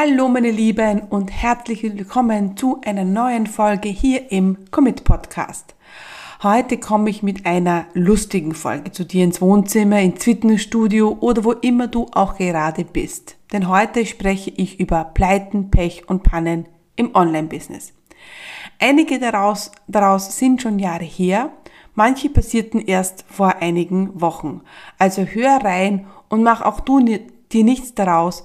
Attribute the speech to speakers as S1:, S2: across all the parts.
S1: Hallo meine Lieben und herzlich willkommen zu einer neuen Folge hier im Commit Podcast. Heute komme ich mit einer lustigen Folge zu dir ins Wohnzimmer, ins Fitnessstudio oder wo immer du auch gerade bist. Denn heute spreche ich über Pleiten, Pech und Pannen im Online-Business. Einige daraus, daraus sind schon Jahre her, manche passierten erst vor einigen Wochen. Also hör rein und mach auch du dir nichts daraus,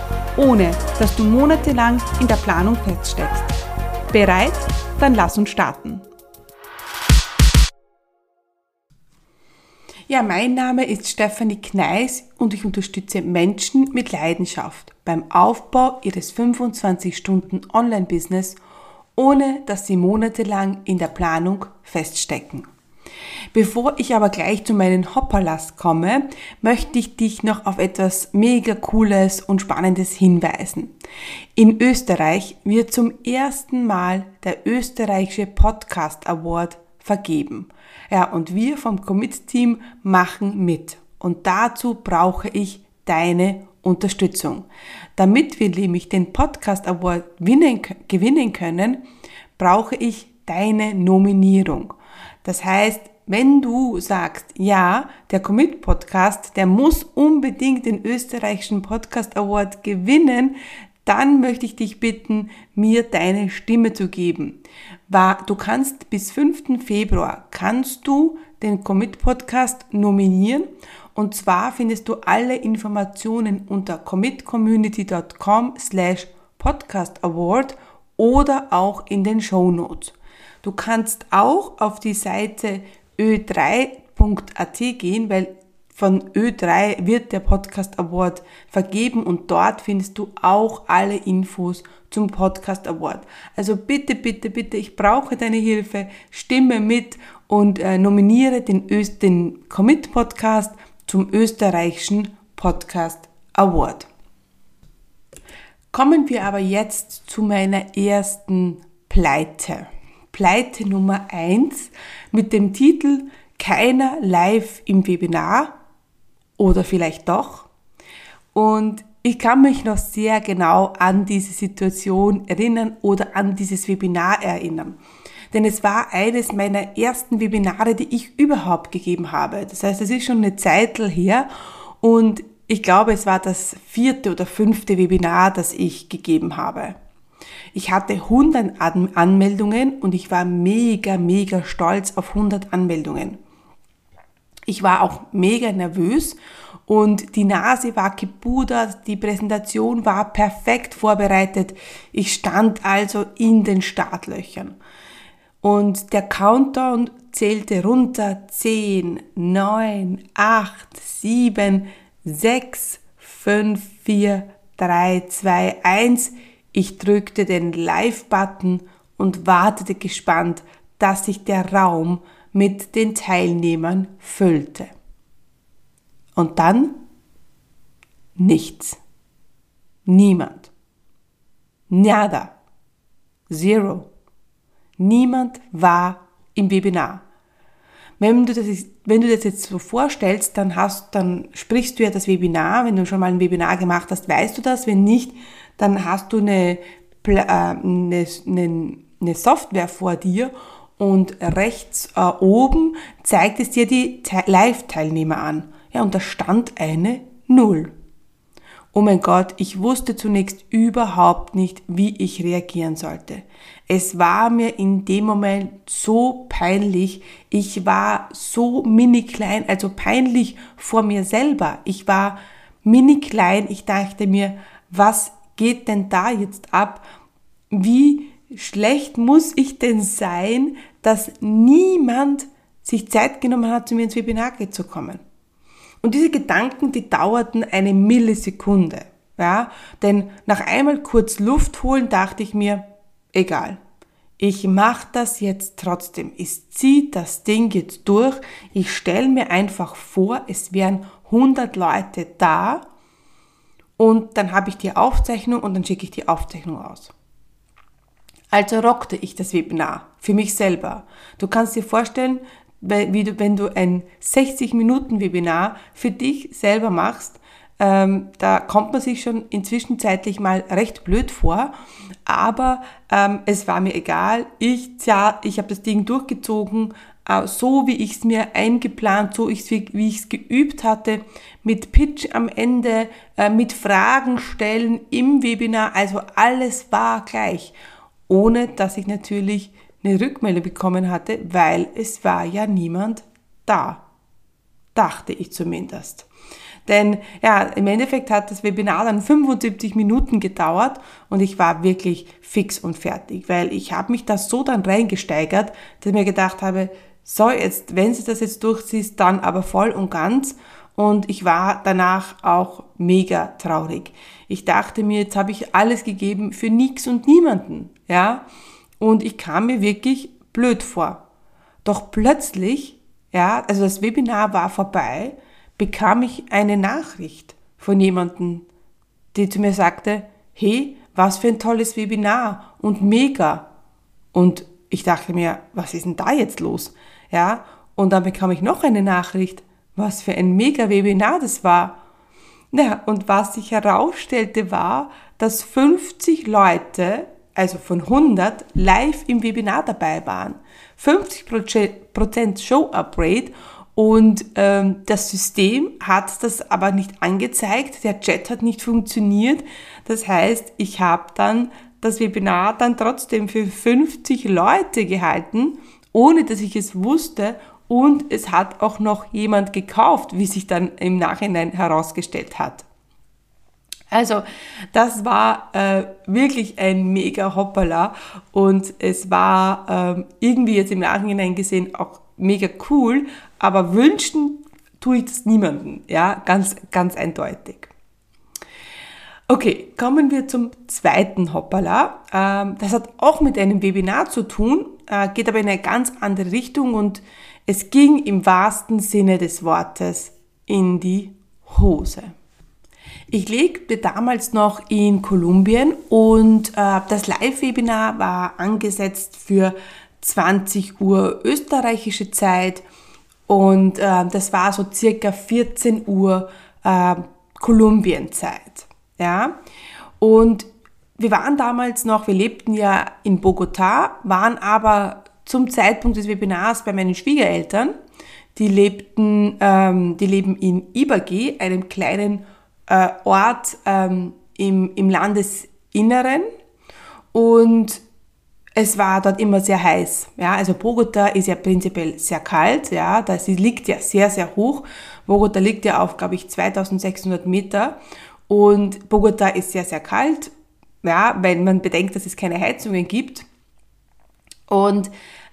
S1: ohne dass du monatelang in der Planung feststeckst. Bereit? Dann lass uns starten. Ja, mein Name ist Stefanie Kneis und ich unterstütze Menschen mit Leidenschaft beim Aufbau ihres 25 Stunden Online-Business, ohne dass sie monatelang in der Planung feststecken. Bevor ich aber gleich zu meinen Hopperlast komme, möchte ich dich noch auf etwas mega cooles und spannendes hinweisen. In Österreich wird zum ersten Mal der österreichische Podcast Award vergeben. Ja, und wir vom Commit Team machen mit. Und dazu brauche ich deine Unterstützung. Damit wir nämlich den Podcast Award gewinnen können, brauche ich deine Nominierung. Das heißt, wenn du sagst, ja, der Commit Podcast, der muss unbedingt den österreichischen Podcast Award gewinnen, dann möchte ich dich bitten, mir deine Stimme zu geben. Du kannst bis 5. Februar kannst du den Commit Podcast nominieren und zwar findest du alle Informationen unter commitcommunity.com slash podcast award oder auch in den Show Notes. Du kannst auch auf die Seite ö3.at gehen, weil von Ö3 wird der Podcast Award vergeben und dort findest du auch alle Infos zum Podcast Award. Also bitte, bitte, bitte, ich brauche deine Hilfe, stimme mit und äh, nominiere den, Öst, den Commit Podcast zum österreichischen Podcast Award. Kommen wir aber jetzt zu meiner ersten Pleite. Pleite Nummer eins mit dem Titel Keiner live im Webinar oder vielleicht doch. Und ich kann mich noch sehr genau an diese Situation erinnern oder an dieses Webinar erinnern. Denn es war eines meiner ersten Webinare, die ich überhaupt gegeben habe. Das heißt, es ist schon eine Zeit her und ich glaube, es war das vierte oder fünfte Webinar, das ich gegeben habe. Ich hatte 100 Anmeldungen und ich war mega, mega stolz auf 100 Anmeldungen. Ich war auch mega nervös und die Nase war gepudert, die Präsentation war perfekt vorbereitet. Ich stand also in den Startlöchern. Und der Countdown zählte runter 10, 9, 8, 7, 6, 5, 4, 3, 2, 1. Ich drückte den Live-Button und wartete gespannt, dass sich der Raum mit den Teilnehmern füllte. Und dann nichts. Niemand. Nada. Zero. Niemand war im Webinar. Wenn du, das, wenn du das jetzt so vorstellst, dann hast, dann sprichst du ja das Webinar. Wenn du schon mal ein Webinar gemacht hast, weißt du das. Wenn nicht, dann hast du eine, äh, eine, eine Software vor dir und rechts äh, oben zeigt es dir die Live-Teilnehmer an. Ja, und da stand eine Null. Oh mein Gott, ich wusste zunächst überhaupt nicht, wie ich reagieren sollte. Es war mir in dem Moment so peinlich. Ich war so mini klein, also peinlich vor mir selber. Ich war mini klein. Ich dachte mir, was geht denn da jetzt ab? Wie schlecht muss ich denn sein, dass niemand sich Zeit genommen hat, zu mir ins Webinar zu kommen? Und diese Gedanken, die dauerten eine Millisekunde. Ja, denn nach einmal kurz Luft holen, dachte ich mir, egal. Ich mache das jetzt trotzdem. Ich ziehe das Ding jetzt durch. Ich stelle mir einfach vor, es wären 100 Leute da und dann habe ich die Aufzeichnung und dann schicke ich die Aufzeichnung aus. Also rockte ich das Webinar für mich selber. Du kannst dir vorstellen, wenn du ein 60-Minuten-Webinar für dich selber machst, ähm, da kommt man sich schon inzwischen zeitlich mal recht blöd vor, aber ähm, es war mir egal. Ich, ja, ich habe das Ding durchgezogen, so wie ich es mir eingeplant, so ich's, wie ich es geübt hatte, mit Pitch am Ende, äh, mit Fragen stellen im Webinar, also alles war gleich, ohne dass ich natürlich eine Rückmeldung bekommen hatte, weil es war ja niemand da. Dachte ich zumindest. Denn ja, im Endeffekt hat das Webinar dann 75 Minuten gedauert und ich war wirklich fix und fertig, weil ich habe mich da so dann reingesteigert, dass ich mir gedacht habe, so jetzt, wenn sie das jetzt durchziehst, dann aber voll und ganz. Und ich war danach auch mega traurig. Ich dachte mir, jetzt habe ich alles gegeben für nichts und niemanden, ja. Und ich kam mir wirklich blöd vor. Doch plötzlich, ja, also das Webinar war vorbei, bekam ich eine Nachricht von jemandem, die zu mir sagte, hey, was für ein tolles Webinar und mega. Und ich dachte mir, was ist denn da jetzt los? Ja, und dann bekam ich noch eine Nachricht, was für ein mega Webinar das war. Ja, und was sich herausstellte war, dass 50 Leute also von 100, live im Webinar dabei waren. 50% Show-Up-Rate und ähm, das System hat das aber nicht angezeigt, der Chat hat nicht funktioniert. Das heißt, ich habe dann das Webinar dann trotzdem für 50 Leute gehalten, ohne dass ich es wusste und es hat auch noch jemand gekauft, wie sich dann im Nachhinein herausgestellt hat. Also das war äh, wirklich ein mega Hoppala und es war ähm, irgendwie jetzt im Nachhinein gesehen auch mega cool, aber wünschen tue ich das niemandem, ja, ganz, ganz eindeutig. Okay, kommen wir zum zweiten Hoppala. Ähm, das hat auch mit einem Webinar zu tun, äh, geht aber in eine ganz andere Richtung und es ging im wahrsten Sinne des Wortes in die Hose. Ich lebte damals noch in Kolumbien und äh, das Live-Webinar war angesetzt für 20 Uhr österreichische Zeit und äh, das war so circa 14 Uhr Kolumbienzeit. Ja? Und wir waren damals noch, wir lebten ja in Bogotá, waren aber zum Zeitpunkt des Webinars bei meinen Schwiegereltern. Die lebten, ähm, die leben in Iberge, einem kleinen äh, Ort ähm, im, im Landesinneren und es war dort immer sehr heiß. Ja, also Bogota ist ja prinzipiell sehr kalt. Ja, das liegt ja sehr, sehr hoch. Bogota liegt ja auf, glaube ich, 2600 Meter. Und Bogota ist sehr, sehr kalt. Ja, wenn man bedenkt, dass es keine Heizungen gibt. Und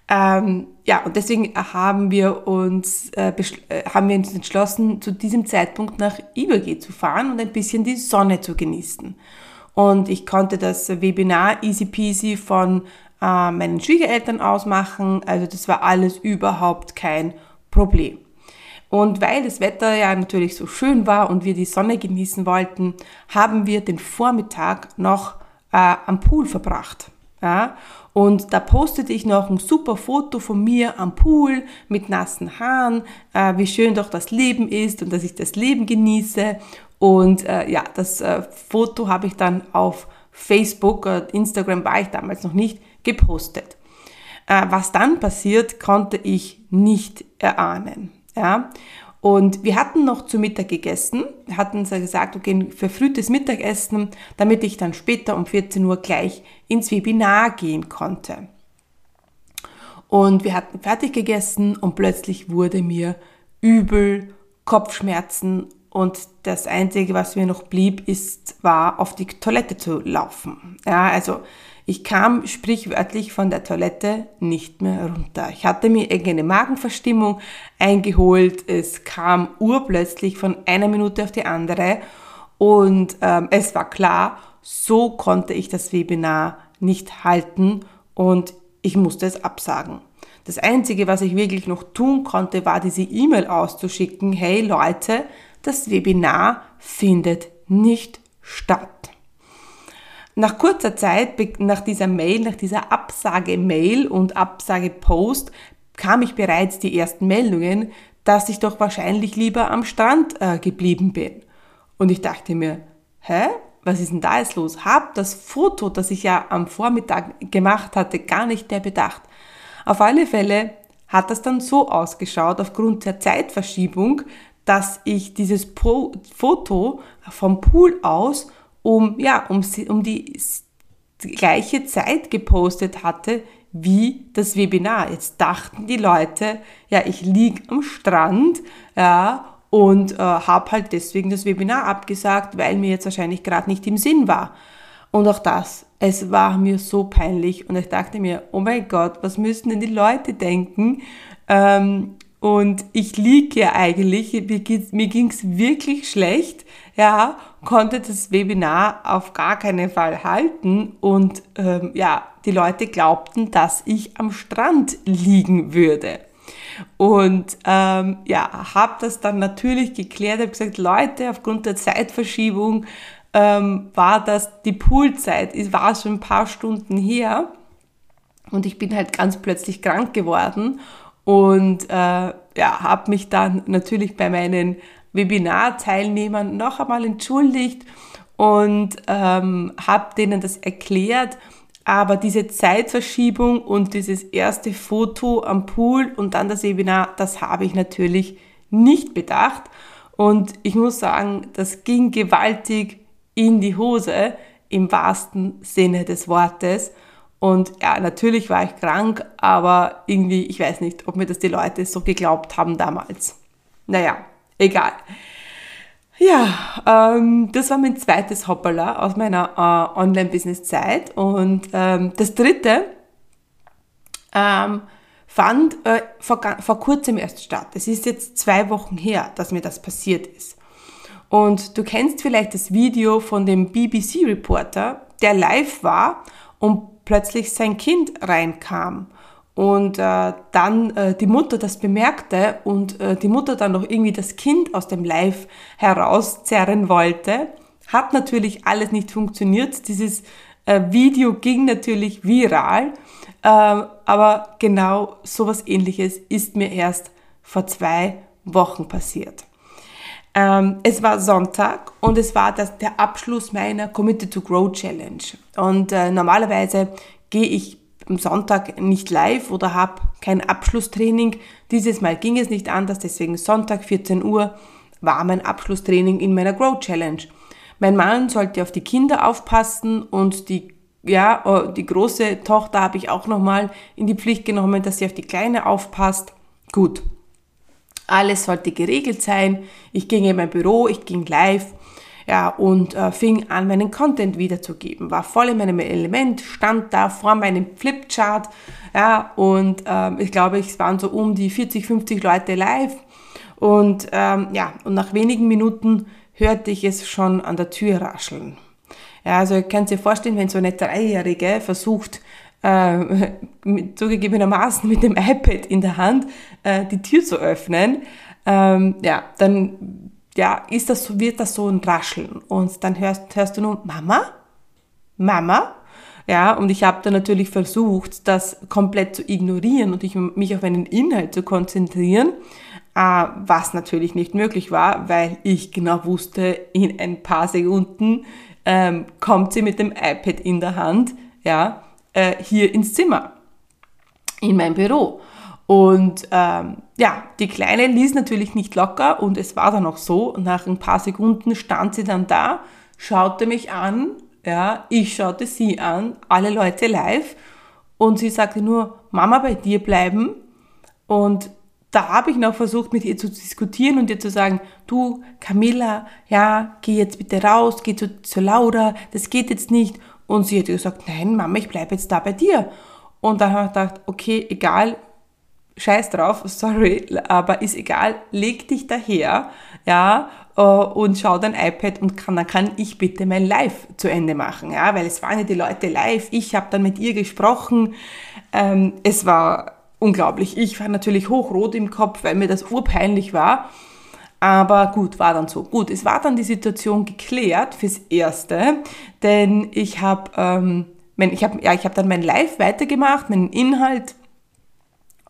S1: ähm, ja, und deswegen haben wir uns, äh, äh, haben wir uns entschlossen, zu diesem Zeitpunkt nach Iberge zu fahren und ein bisschen die Sonne zu genießen. Und ich konnte das Webinar easy peasy von äh, meinen Schwiegereltern aus machen. Also das war alles überhaupt kein Problem. Und weil das Wetter ja natürlich so schön war und wir die Sonne genießen wollten, haben wir den Vormittag noch äh, am Pool verbracht. Ja? Und da postete ich noch ein super Foto von mir am Pool mit nassen Haaren, äh, wie schön doch das Leben ist und dass ich das Leben genieße. Und äh, ja, das äh, Foto habe ich dann auf Facebook, äh, Instagram war ich damals noch nicht, gepostet. Äh, was dann passiert, konnte ich nicht erahnen. Ja? Und wir hatten noch zu Mittag gegessen. Wir hatten gesagt, okay, verfrühtes Mittagessen, damit ich dann später um 14 Uhr gleich ins Webinar gehen konnte. Und wir hatten fertig gegessen und plötzlich wurde mir übel, Kopfschmerzen und das Einzige, was mir noch blieb, ist, war auf die Toilette zu laufen. Ja, also ich kam sprichwörtlich von der Toilette nicht mehr runter. Ich hatte mir irgendeine Magenverstimmung eingeholt. Es kam urplötzlich von einer Minute auf die andere. Und ähm, es war klar, so konnte ich das Webinar nicht halten und ich musste es absagen. Das Einzige, was ich wirklich noch tun konnte, war diese E-Mail auszuschicken, hey Leute, das Webinar findet nicht statt. Nach kurzer Zeit, nach dieser Mail, nach dieser Absage-Mail und Absage-Post, kam ich bereits die ersten Meldungen, dass ich doch wahrscheinlich lieber am Strand äh, geblieben bin. Und ich dachte mir, hä? Was ist denn da jetzt los? Hab das Foto, das ich ja am Vormittag gemacht hatte, gar nicht mehr bedacht. Auf alle Fälle hat das dann so ausgeschaut, aufgrund der Zeitverschiebung, dass ich dieses po Foto vom Pool aus um, ja, um, um die gleiche Zeit gepostet hatte wie das Webinar. Jetzt dachten die Leute, ja, ich liege am Strand, ja, und äh, habe halt deswegen das Webinar abgesagt, weil mir jetzt wahrscheinlich gerade nicht im Sinn war. Und auch das, es war mir so peinlich und ich dachte mir, oh mein Gott, was müssten denn die Leute denken? Ähm, und ich liege ja eigentlich, mir ging es wirklich schlecht, ja, konnte das Webinar auf gar keinen Fall halten. Und ähm, ja, die Leute glaubten, dass ich am Strand liegen würde. Und ähm, ja, habe das dann natürlich geklärt, habe gesagt, Leute, aufgrund der Zeitverschiebung ähm, war das die Poolzeit, es war schon ein paar Stunden her. Und ich bin halt ganz plötzlich krank geworden und äh, ja, habe mich dann natürlich bei meinen Webinarteilnehmern noch einmal entschuldigt und ähm, habe denen das erklärt. Aber diese Zeitverschiebung und dieses erste Foto am Pool und dann das Webinar, das habe ich natürlich nicht bedacht. Und ich muss sagen, das ging gewaltig in die Hose im wahrsten Sinne des Wortes. Und ja, natürlich war ich krank, aber irgendwie, ich weiß nicht, ob mir das die Leute so geglaubt haben damals. Naja, egal. Ja, ähm, das war mein zweites Hoppala aus meiner äh, Online-Business-Zeit. Und ähm, das dritte ähm, fand äh, vor, vor kurzem erst statt. Es ist jetzt zwei Wochen her, dass mir das passiert ist. Und du kennst vielleicht das Video von dem BBC-Reporter, der live war und plötzlich sein Kind reinkam und äh, dann äh, die Mutter das bemerkte und äh, die Mutter dann noch irgendwie das Kind aus dem Live herauszerren wollte, hat natürlich alles nicht funktioniert. Dieses äh, Video ging natürlich viral, äh, aber genau sowas ähnliches ist mir erst vor zwei Wochen passiert. Ähm, es war Sonntag und es war das, der Abschluss meiner Committed to Grow Challenge. Und äh, normalerweise gehe ich am Sonntag nicht live oder habe kein Abschlusstraining. Dieses Mal ging es nicht anders, deswegen Sonntag 14 Uhr war mein Abschlusstraining in meiner Grow Challenge. Mein Mann sollte auf die Kinder aufpassen und die ja, oh, die große Tochter habe ich auch nochmal in die Pflicht genommen, dass sie auf die Kleine aufpasst. Gut, alles sollte geregelt sein. Ich ging in mein Büro, ich ging live ja, und äh, fing an, meinen Content wiederzugeben. War voll in meinem Element, stand da vor meinem Flipchart, ja, und äh, ich glaube, es waren so um die 40, 50 Leute live. Und ähm, ja, und nach wenigen Minuten hörte ich es schon an der Tür rascheln. Ja, also ihr könnt euch vorstellen, wenn so eine Dreijährige versucht, äh, zugegebenermaßen mit dem iPad in der Hand äh, die Tür zu öffnen, ähm, ja, dann ja, ist das, wird das so ein Rascheln. Und dann hörst, hörst du nur Mama, Mama. Ja, und ich habe dann natürlich versucht, das komplett zu ignorieren und ich, mich auf einen Inhalt zu konzentrieren, äh, was natürlich nicht möglich war, weil ich genau wusste, in ein paar Sekunden ähm, kommt sie mit dem iPad in der Hand, ja, äh, hier ins Zimmer, in mein Büro. Und ähm, ja, die Kleine ließ natürlich nicht locker und es war dann auch so, nach ein paar Sekunden stand sie dann da, schaute mich an, ja, ich schaute sie an, alle Leute live und sie sagte nur, Mama, bei dir bleiben. Und da habe ich noch versucht, mit ihr zu diskutieren und ihr zu sagen, du, Camilla, ja, geh jetzt bitte raus, geh zu, zu Laura, das geht jetzt nicht. Und sie hat gesagt, nein, Mama, ich bleibe jetzt da bei dir. Und dann habe ich gedacht, okay, egal, scheiß drauf, sorry, aber ist egal, leg dich daher, ja, äh, und schau dein iPad und kann, dann kann ich bitte mein Live zu Ende machen, ja, weil es waren ja die Leute live, ich habe dann mit ihr gesprochen, ähm, es war unglaublich. Ich war natürlich hochrot im Kopf, weil mir das urpeinlich war. Aber gut, war dann so. Gut, es war dann die Situation geklärt fürs Erste, denn ich habe ähm, ich hab, ja, ich hab dann mein Live weitergemacht, meinen Inhalt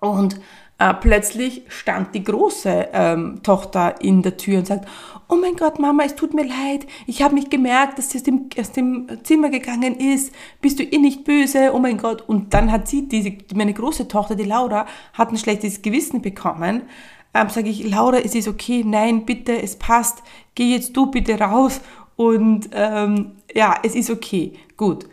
S1: und äh, plötzlich stand die große ähm, Tochter in der Tür und sagt, oh mein Gott, Mama, es tut mir leid, ich habe nicht gemerkt, dass sie aus dem, aus dem Zimmer gegangen ist, bist du ihr nicht böse, oh mein Gott. Und dann hat sie, diese, meine große Tochter, die Laura, hat ein schlechtes Gewissen bekommen. Ähm, Sage ich, Laura, es ist okay, nein, bitte, es passt, geh jetzt du bitte raus und ähm, ja, es ist okay, gut.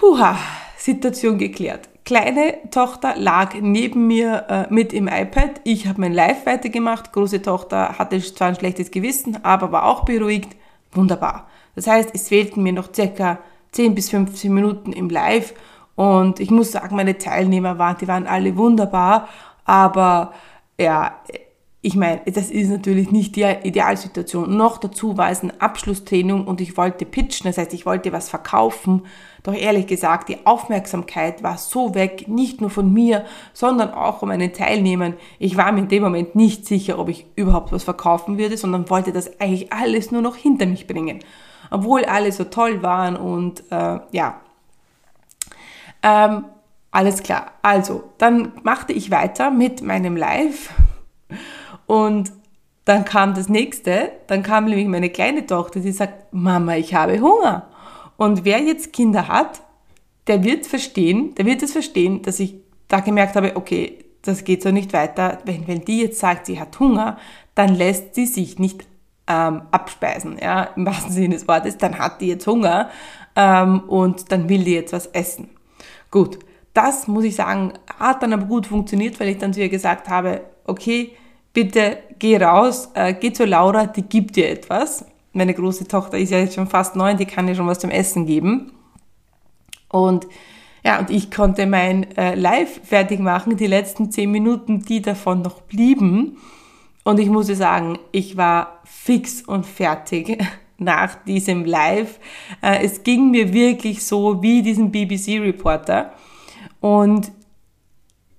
S1: Huha, Situation geklärt kleine Tochter lag neben mir äh, mit im iPad. Ich habe mein Live weitergemacht. Große Tochter hatte zwar ein schlechtes Gewissen, aber war auch beruhigt. Wunderbar. Das heißt, es fehlten mir noch circa 10 bis 15 Minuten im Live. Und ich muss sagen, meine Teilnehmer waren, die waren alle wunderbar. Aber ja, ich meine, das ist natürlich nicht die Idealsituation. Noch dazu war es ein Abschlusstraining und ich wollte pitchen, das heißt, ich wollte was verkaufen. Doch ehrlich gesagt, die Aufmerksamkeit war so weg, nicht nur von mir, sondern auch von meinen Teilnehmern. Ich war mir in dem Moment nicht sicher, ob ich überhaupt was verkaufen würde, sondern wollte das eigentlich alles nur noch hinter mich bringen. Obwohl alle so toll waren und äh, ja. Ähm, alles klar. Also, dann machte ich weiter mit meinem Live und dann kam das nächste, dann kam nämlich meine kleine Tochter, die sagt, Mama, ich habe Hunger. Und wer jetzt Kinder hat, der wird verstehen, der wird es verstehen, dass ich da gemerkt habe, okay, das geht so nicht weiter. Wenn, wenn die jetzt sagt, sie hat Hunger, dann lässt sie sich nicht ähm, abspeisen, ja, im wahrsten Sinne des Wortes, dann hat die jetzt Hunger ähm, und dann will die jetzt was essen. Gut, das muss ich sagen, hat dann aber gut funktioniert, weil ich dann zu ihr gesagt habe, okay, bitte geh raus, äh, geh zu Laura, die gibt dir etwas. Meine große Tochter ist ja jetzt schon fast neun, die kann dir schon was zum Essen geben. Und ja, und ich konnte mein äh, Live fertig machen, die letzten zehn Minuten, die davon noch blieben. Und ich muss sagen, ich war fix und fertig nach diesem Live. Äh, es ging mir wirklich so wie diesen BBC-Reporter. Und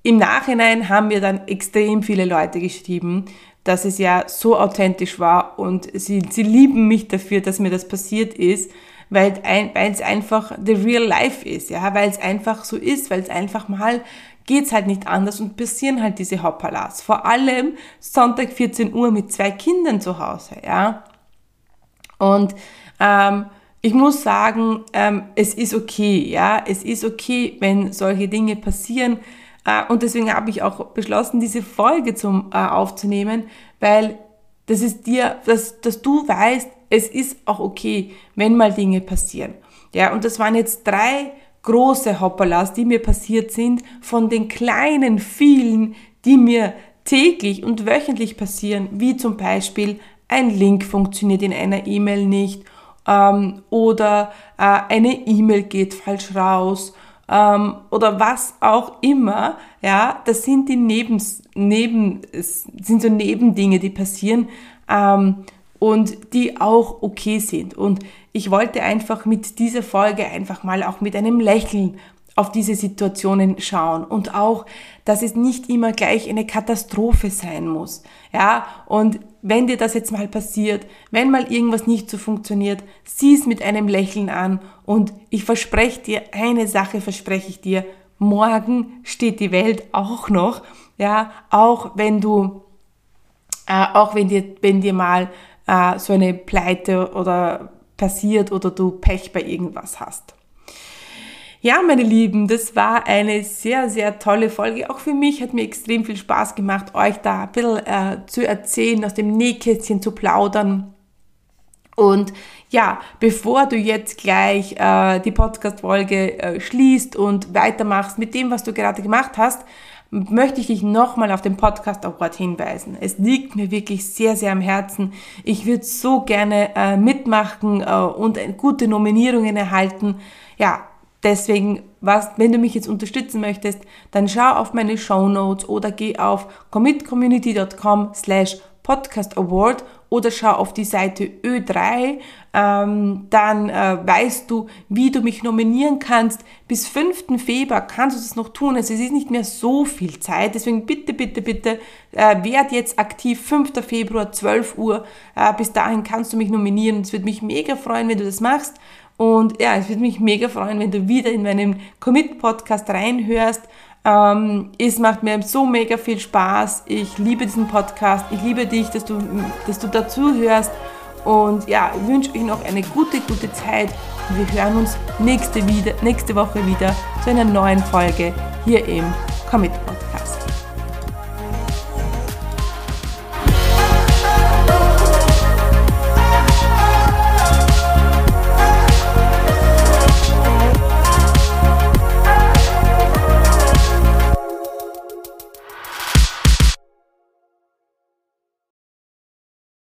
S1: im Nachhinein haben mir dann extrem viele Leute geschrieben, dass es ja so authentisch war und sie, sie lieben mich dafür, dass mir das passiert ist, weil, es einfach the real life ist, ja, weil es einfach so ist, weil es einfach mal geht's halt nicht anders und passieren halt diese Hoppalas. Vor allem Sonntag 14 Uhr mit zwei Kindern zu Hause, ja. Und ähm, ich muss sagen, ähm, es ist okay, ja, es ist okay, wenn solche Dinge passieren. Äh, und deswegen habe ich auch beschlossen, diese Folge zum äh, aufzunehmen, weil das ist dir, dass, dass du weißt, es ist auch okay, wenn mal Dinge passieren. Ja, und das waren jetzt drei große Hoppalas, die mir passiert sind, von den kleinen vielen, die mir täglich und wöchentlich passieren, wie zum Beispiel ein Link funktioniert in einer E-Mail nicht ähm, oder äh, eine E-Mail geht falsch raus ähm, oder was auch immer, ja, das sind die Nebens, Neben, sind so Nebendinge, die passieren ähm, und die auch okay sind. Und ich wollte einfach mit dieser Folge einfach mal auch mit einem Lächeln auf diese Situationen schauen und auch, dass es nicht immer gleich eine Katastrophe sein muss. Ja, und wenn dir das jetzt mal passiert, wenn mal irgendwas nicht so funktioniert, sieh es mit einem Lächeln an und ich verspreche dir, eine Sache verspreche ich dir, morgen steht die Welt auch noch, ja, auch wenn du, äh, auch wenn dir, wenn dir mal äh, so eine Pleite oder passiert oder du Pech bei irgendwas hast. Ja, meine Lieben, das war eine sehr, sehr tolle Folge. Auch für mich hat mir extrem viel Spaß gemacht, euch da ein bisschen äh, zu erzählen, aus dem Nähkästchen zu plaudern. Und ja, bevor du jetzt gleich äh, die Podcast-Folge äh, schließt und weitermachst mit dem, was du gerade gemacht hast, möchte ich dich nochmal auf den Podcast Award hinweisen. Es liegt mir wirklich sehr, sehr am Herzen. Ich würde so gerne äh, mitmachen äh, und gute Nominierungen erhalten. Ja, deswegen was, wenn du mich jetzt unterstützen möchtest, dann schau auf meine Show Notes oder geh auf commitcommunity.com slash podcast award oder schau auf die Seite Ö3, ähm, dann äh, weißt du, wie du mich nominieren kannst. Bis 5. Februar kannst du das noch tun. Also es ist nicht mehr so viel Zeit. Deswegen bitte, bitte, bitte, äh, werd jetzt aktiv. 5. Februar, 12 Uhr. Äh, bis dahin kannst du mich nominieren. Es würde mich mega freuen, wenn du das machst. Und ja, es würde mich mega freuen, wenn du wieder in meinem Commit-Podcast reinhörst. Ähm, es macht mir so mega viel Spaß. Ich liebe diesen Podcast. Ich liebe dich, dass du, dass du dazu hörst. Und ja, ich wünsche euch noch eine gute, gute Zeit. wir hören uns nächste, wieder, nächste Woche wieder zu einer neuen Folge hier im Commit Podcast.